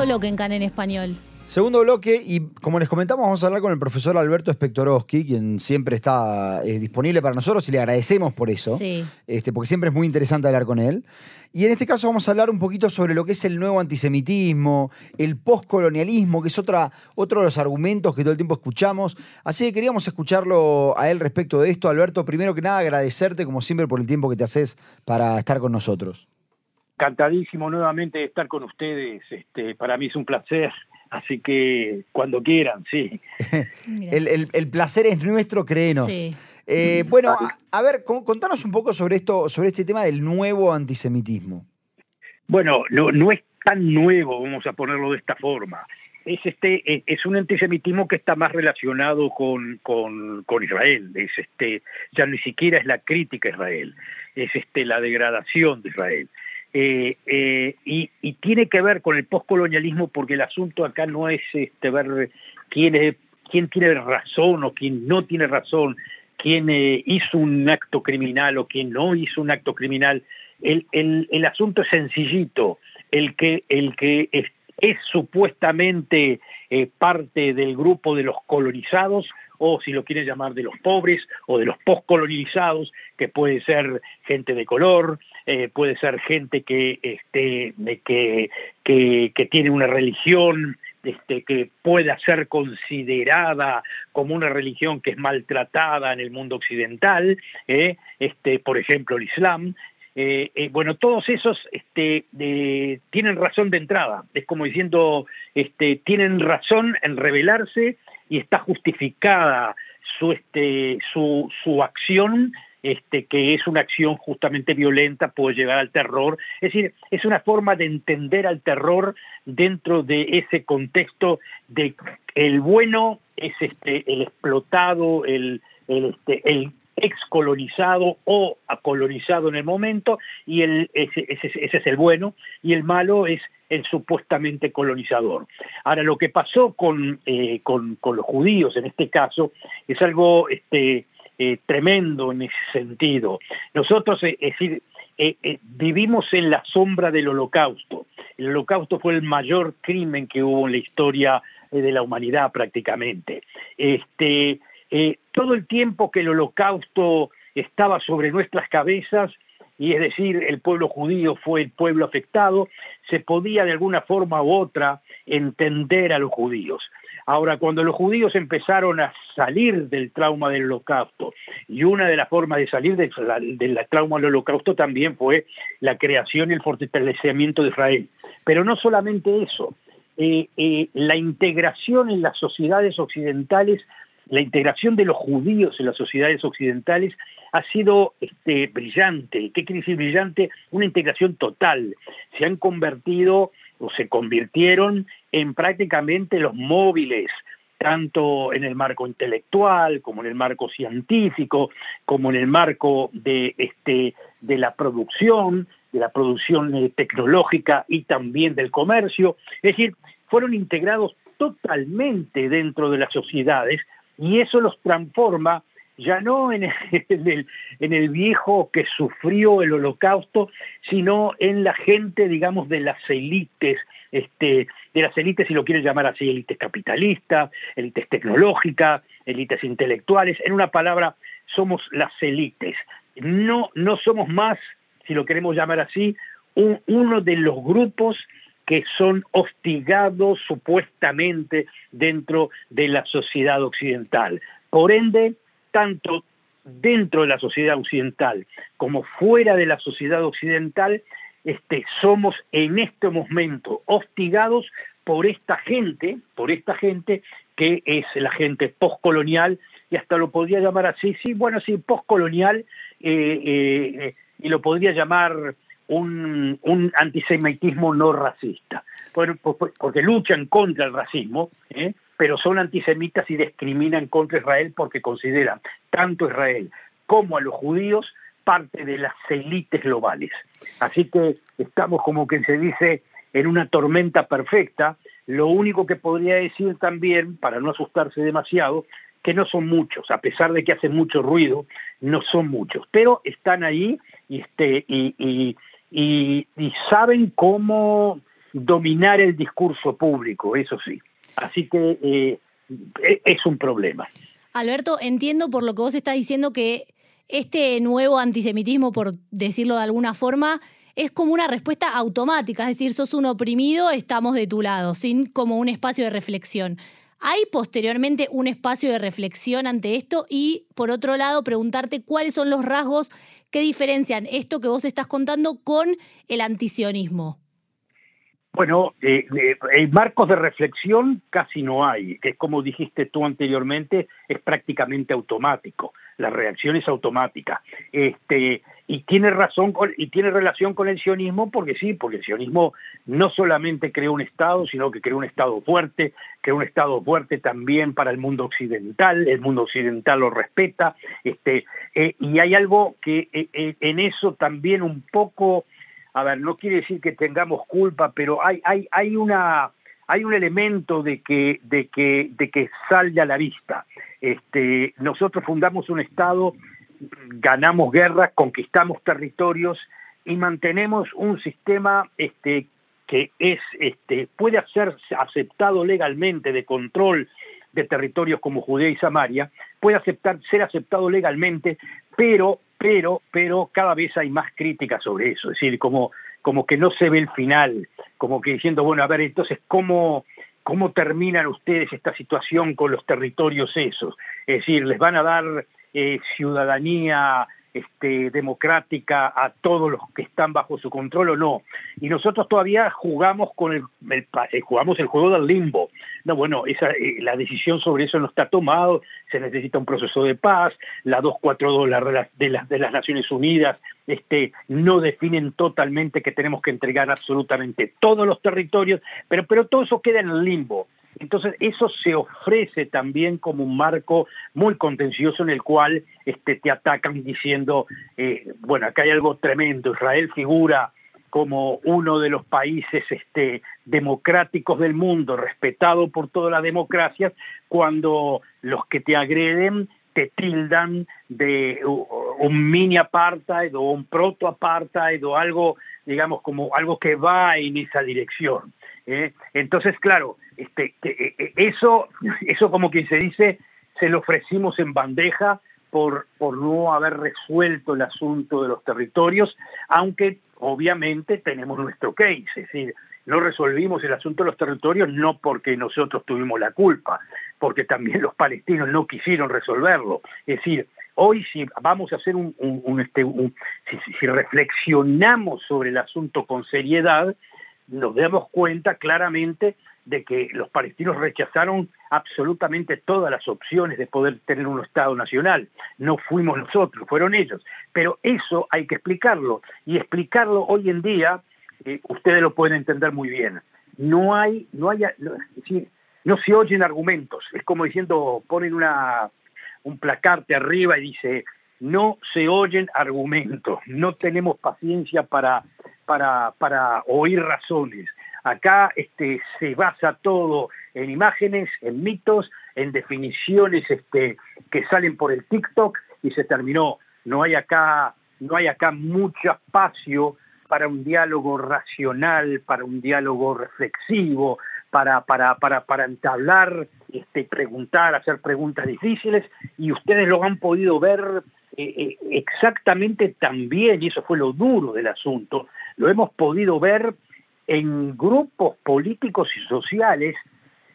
Segundo bloque en CAN en español. Segundo bloque, y como les comentamos, vamos a hablar con el profesor Alberto Spectorowski, quien siempre está disponible para nosotros y le agradecemos por eso, Sí. este, porque siempre es muy interesante hablar con él. Y en este caso vamos a hablar un poquito sobre lo que es el nuevo antisemitismo, el postcolonialismo, que es otra, otro de los argumentos que todo el tiempo escuchamos. Así que queríamos escucharlo a él respecto de esto. Alberto, primero que nada, agradecerte como siempre por el tiempo que te haces para estar con nosotros. Encantadísimo nuevamente de estar con ustedes. Este, para mí es un placer. Así que cuando quieran, sí. El, el- el placer es nuestro, créenos. Sí. Eh, bueno, a, a ver, con- contanos un poco sobre esto, sobre este tema del nuevo antisemitismo. Bueno, no, no es tan nuevo, vamos a ponerlo de esta forma. Es este, es- es un antisemitismo que está más relacionado con, con, con Israel. Es este, ya ni siquiera es la crítica a Israel, es este la degradación de Israel. Eh, eh, y, y tiene que ver con el postcolonialismo porque el asunto acá no es este ver quién es quién tiene razón o quién no tiene razón, quién eh, hizo un acto criminal o quién no hizo un acto criminal. El, asunto es sencillito. El que, el que es, es supuestamente eh, parte del grupo de los colonizados, o si lo quieren llamar de los pobres, o de los postcolonizados, que puede ser gente de color, eh, puede ser gente que, este, que, que, que tiene una religión este, que pueda ser considerada como una religión que es maltratada en el mundo occidental, eh, este, por ejemplo el Islam, eh, bueno, todos esos este, tienen razón de entrada, es como diciendo, este, tienen razón en rebelarse y está justificada su, este, su, su acción, este, que es una acción justamente violenta, puede llegar al terror, es decir, es una forma de entender al terror dentro de ese contexto de el bueno es este, el explotado, el, el, este, excolonizado o acolonizado en el momento, y ese es el bueno, y el malo es el supuestamente colonizador. Ahora, lo que pasó con, eh, con, con los judíos en este caso es algo este, eh, tremendo en ese sentido. Nosotros, eh, es decir, eh, vivimos en la sombra del holocausto. El holocausto fue el mayor crimen que hubo en la historia de la humanidad prácticamente. Este, todo el tiempo que el holocausto estaba sobre nuestras cabezas, y es decir, el pueblo judío fue el pueblo afectado, se podía de alguna forma u otra entender a los judíos. Ahora, cuando los judíos empezaron a salir del trauma del holocausto, y una de las formas de salir del, del trauma del holocausto también fue la creación y el fortalecimiento de Israel. Pero no solamente eso, eh, eh, la integración en las sociedades occidentales, la integración de los judíos en las sociedades occidentales ha sido este, brillante. ¿Qué quiere decir brillante? Una integración total. Se han convertido o se convirtieron en prácticamente los móviles, tanto en el marco intelectual como en el marco científico, como en el marco de, este, de la producción, de la producción eh, tecnológica y también del comercio. Es decir, fueron integrados totalmente dentro de las sociedades y eso los transforma ya no en el, viejo que sufrió el holocausto, sino en la gente, digamos, de las élites, este, de las élites, si lo quieren llamar así, élites capitalistas, élites tecnológicas, élites intelectuales, en una palabra, somos las élites. No, no somos más, si lo queremos llamar así, un, uno de los grupos que son hostigados supuestamente dentro de la sociedad occidental. Por ende, tanto dentro de la sociedad occidental como fuera de la sociedad occidental, este, somos en este momento hostigados por esta gente, por esta gente que es la gente postcolonial, y hasta lo podría llamar así, sí, bueno, sí, postcolonial, eh, eh, y lo podría llamar un, antisemitismo no racista, bueno, porque luchan contra el racismo, ¿eh? Pero son antisemitas y discriminan contra Israel porque consideran tanto a Israel como a los judíos parte de las élites globales. Así que estamos como que se dice en una tormenta perfecta. Lo único que podría decir también, para no asustarse demasiado, que no son muchos, a pesar de que hacen mucho ruido, no son muchos, pero están ahí este, y saben cómo dominar el discurso público, eso sí. Así que eh, e, es un problema. Alberto, entiendo por lo que vos estás diciendo que este nuevo antisemitismo, por decirlo de alguna forma, es como una respuesta automática, es decir, sos un oprimido, estamos de tu lado, sin como un espacio de reflexión. ¿Hay posteriormente un espacio de reflexión ante esto? Y por otro lado, preguntarte cuáles son los rasgos que diferencian esto que vos estás contando con el antisionismo. Bueno, eh, eh, marcos de reflexión casi no hay, que es como dijiste tú anteriormente, es prácticamente automático, la reacción es automática. Este, y tiene razón y tiene relación con el sionismo porque sí, porque el sionismo no solamente creó un Estado, sino que creó un Estado fuerte, creó un Estado fuerte también para el mundo occidental, el mundo occidental lo respeta, este, eh, y hay algo que en eso también un poco a ver, no quiere decir que tengamos culpa, pero hay, hay, hay una hay un elemento de que, de que, de que salga a la vista. Este, nosotros fundamos un Estado, ganamos guerras, conquistamos territorios y mantenemos un sistema este, que es, este, puede ser aceptado legalmente de control de territorios como Judea y Samaria, puede aceptar, ser aceptado legalmente, pero pero, pero cada vez hay más críticas sobre eso, es decir, como, como que no se ve el final, como que diciendo, bueno, a ver, entonces, ¿cómo, cómo terminan ustedes esta situación con los territorios esos? Es decir, ¿les van a dar eh, ciudadanía este, democrática a todos los que están bajo su control o no. Y nosotros todavía jugamos con el, eh, jugamos el juego del limbo. No, bueno, esa, eh, la decisión sobre eso no está tomado, se necesita un proceso de paz, la 242 la, de, las, de las Naciones Unidas este, no definen totalmente que tenemos que entregar absolutamente todos los territorios, pero, pero todo eso queda en el limbo. Entonces, eso se ofrece también como un marco muy contencioso en el cual este, te atacan diciendo, eh, bueno, acá hay algo tremendo, Israel figura como uno de los países este, democráticos del mundo, respetado por toda la democracia, cuando los que te agreden te tildan de un mini apartheid o un proto apartheid o algo, digamos, como algo que va en esa dirección. ¿eh? Entonces, claro, este, e, e, eso, eso como quien se dice, se lo ofrecimos en bandeja por, por no haber resuelto el asunto de los territorios, aunque obviamente tenemos nuestro case, es decir, no resolvimos el asunto de los territorios no porque nosotros tuvimos la culpa, porque también los palestinos no quisieron resolverlo. Es decir, hoy si vamos a hacer un, este, si, reflexionamos sobre el asunto con seriedad, nos damos cuenta claramente de que los palestinos rechazaron absolutamente todas las opciones de poder tener un Estado nacional. No fuimos nosotros, fueron ellos. Pero eso hay que explicarlo. Y explicarlo hoy en día, eh, ustedes lo pueden entender muy bien. No hay, no hay, no, no se oyen argumentos. Es como diciendo, ponen una, un placarte arriba y dice, no se oyen argumentos, no tenemos paciencia para para, para oír razones. Acá este, se basa todo en imágenes, en mitos, en definiciones este, que salen por el TikTok y se terminó. No hay acá, no hay acá mucho espacio para un diálogo racional, para un diálogo reflexivo, para, para, para, para entablar, este, preguntar, hacer preguntas difíciles, y ustedes lo han podido ver eh, eh, exactamente también, y eso fue lo duro del asunto, lo hemos podido ver en grupos políticos y sociales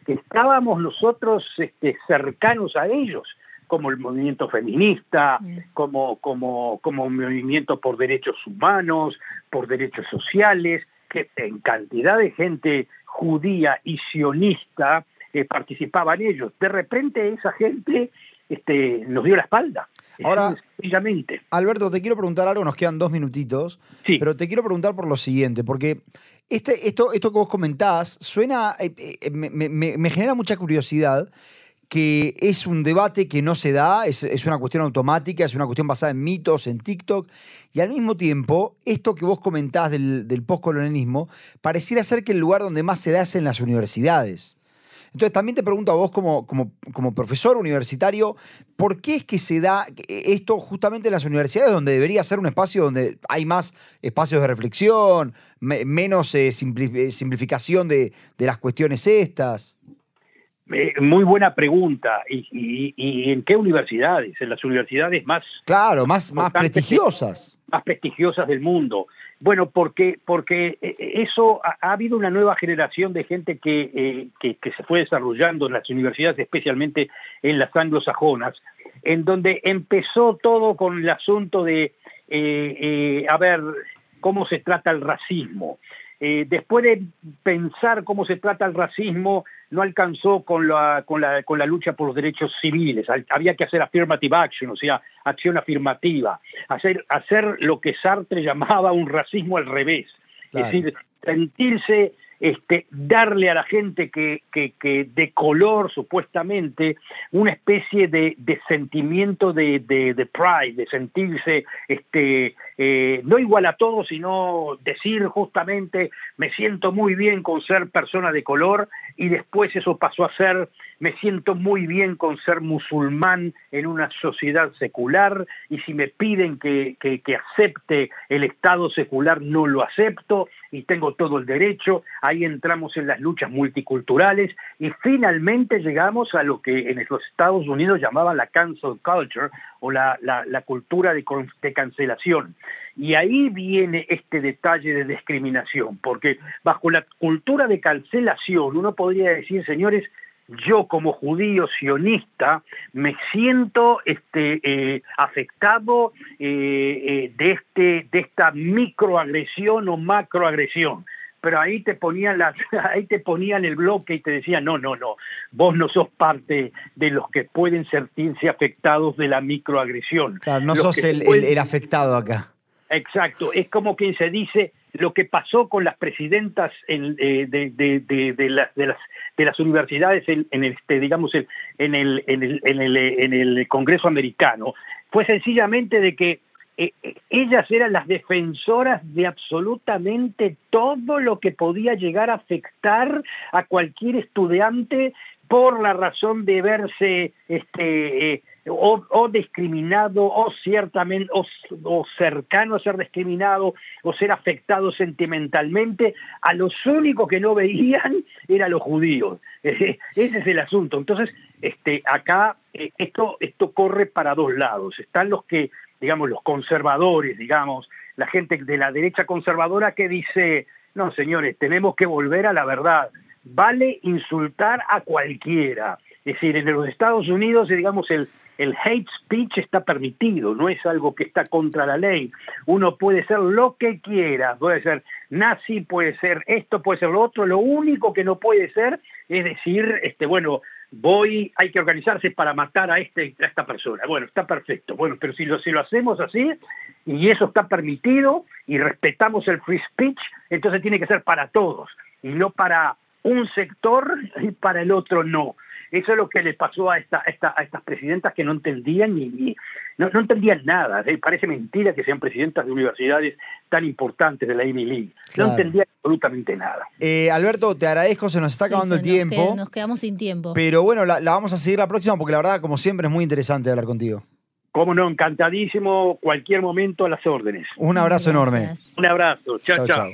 que estábamos nosotros este, cercanos a ellos, como el movimiento feminista, como, como, como movimiento por derechos humanos, por derechos sociales, que en cantidad de gente judía y sionista eh, participaban ellos. De repente esa gente este, nos dio la espalda. Ahora, Alberto, te quiero preguntar algo, nos quedan dos minutitos, pero te quiero preguntar por lo siguiente, porque este, esto, esto que vos comentás suena, eh, eh, me, genera mucha curiosidad que es un debate que no se da, es, una cuestión automática, es una cuestión basada en mitos, en TikTok, y al mismo tiempo, esto que vos comentás del, del postcolonialismo, pareciera ser que el lugar donde más se da es en las universidades. Entonces también te pregunto a vos como, como, como profesor universitario, ¿por qué es que se da esto justamente en las universidades donde debería ser un espacio donde hay más espacios de reflexión, menos eh, eh, simplificación de, las cuestiones estas? Eh, muy buena pregunta. ¿Y, en qué universidades? En las universidades más... Claro, más, más prestigiosas. Más prestigiosas del mundo. Bueno, porque, porque eh, eso ha, habido una nueva generación de gente eh, que, que, se fue desarrollando en las universidades, especialmente en las anglosajonas, en donde empezó todo con el asunto de, eh, a ver, cómo se trata el racismo. Eh, después de pensar cómo se trata el racismo, no alcanzó con la, con la, con la lucha por los derechos civiles. Había que hacer affirmative action, o sea, acción afirmativa. Hacer, hacer lo que Sartre llamaba un racismo al revés. Es decir, sentirse este, darle a la gente que, de color supuestamente una especie de, sentimiento de, de, pride, de sentirse este, eh, no igual a todos, sino decir justamente me siento muy bien con ser persona de color y después eso pasó a ser me siento muy bien con ser musulmán en una sociedad secular y si me piden que, que, acepte el Estado secular no lo acepto y tengo todo el derecho, ahí entramos en las luchas multiculturales y finalmente llegamos a lo que en los Estados Unidos llamaban la cancel culture o la, la, cultura de, de cancelación. Y ahí viene este detalle de discriminación, porque bajo la cultura de cancelación uno podría decir, señores, yo como judío sionista me siento este, eh, afectado eh, eh, de, este, de esta microagresión o macroagresión. Pero ahí te ponían las, ahí te ponían el bloque y te decían no, no, no, vos no sos parte de los que pueden sentirse afectados de la microagresión. Claro, no sos el, afectado acá. Exacto, es como quien se dice lo que pasó con las presidentas de, de, las, de las de las universidades en, el, este, digamos, en, el, en, el, en, el, en el Congreso americano. Fue sencillamente de que eh, eh, ellas eran las defensoras de absolutamente todo lo que podía llegar a afectar a cualquier estudiante por la razón de verse este, eh, o, discriminado o ciertamente o, cercano a ser discriminado o ser afectado sentimentalmente, a los únicos que no veían eran los judíos. Ese es el asunto. Entonces, este, acá eh, esto, esto corre para dos lados. Están los que, digamos, los conservadores, digamos, la gente de la derecha conservadora que dice, no, señores, tenemos que volver a la verdad. Vale insultar a cualquiera. Es decir, en los Estados Unidos, digamos, el, hate speech está permitido, no es algo que está contra la ley. Uno puede ser lo que quiera, puede ser nazi, puede ser esto, puede ser lo otro. Lo único que no puede ser es decir, este, bueno, voy, hay que organizarse para matar a, este, a esta persona. Bueno, está perfecto. Bueno, pero si lo hacemos así y eso está permitido y respetamos el free speech, entonces tiene que ser para todos y no para un sector y para el otro no. Eso es lo que le pasó a, esta, a estas presidentas que no entendían ni, no, entendían nada. Parece mentira que sean presidentas de universidades tan importantes de la Ivy League. No entendían absolutamente nada. Eh, Alberto, te agradezco, se nos está acabando el tiempo. nos quedamos sin tiempo. Pero bueno, la, vamos a seguir la próxima porque la verdad, como siempre, es muy interesante hablar contigo. Cómo no, encantadísimo, cualquier momento a las órdenes. Un abrazo enorme. Un abrazo, chao, chao.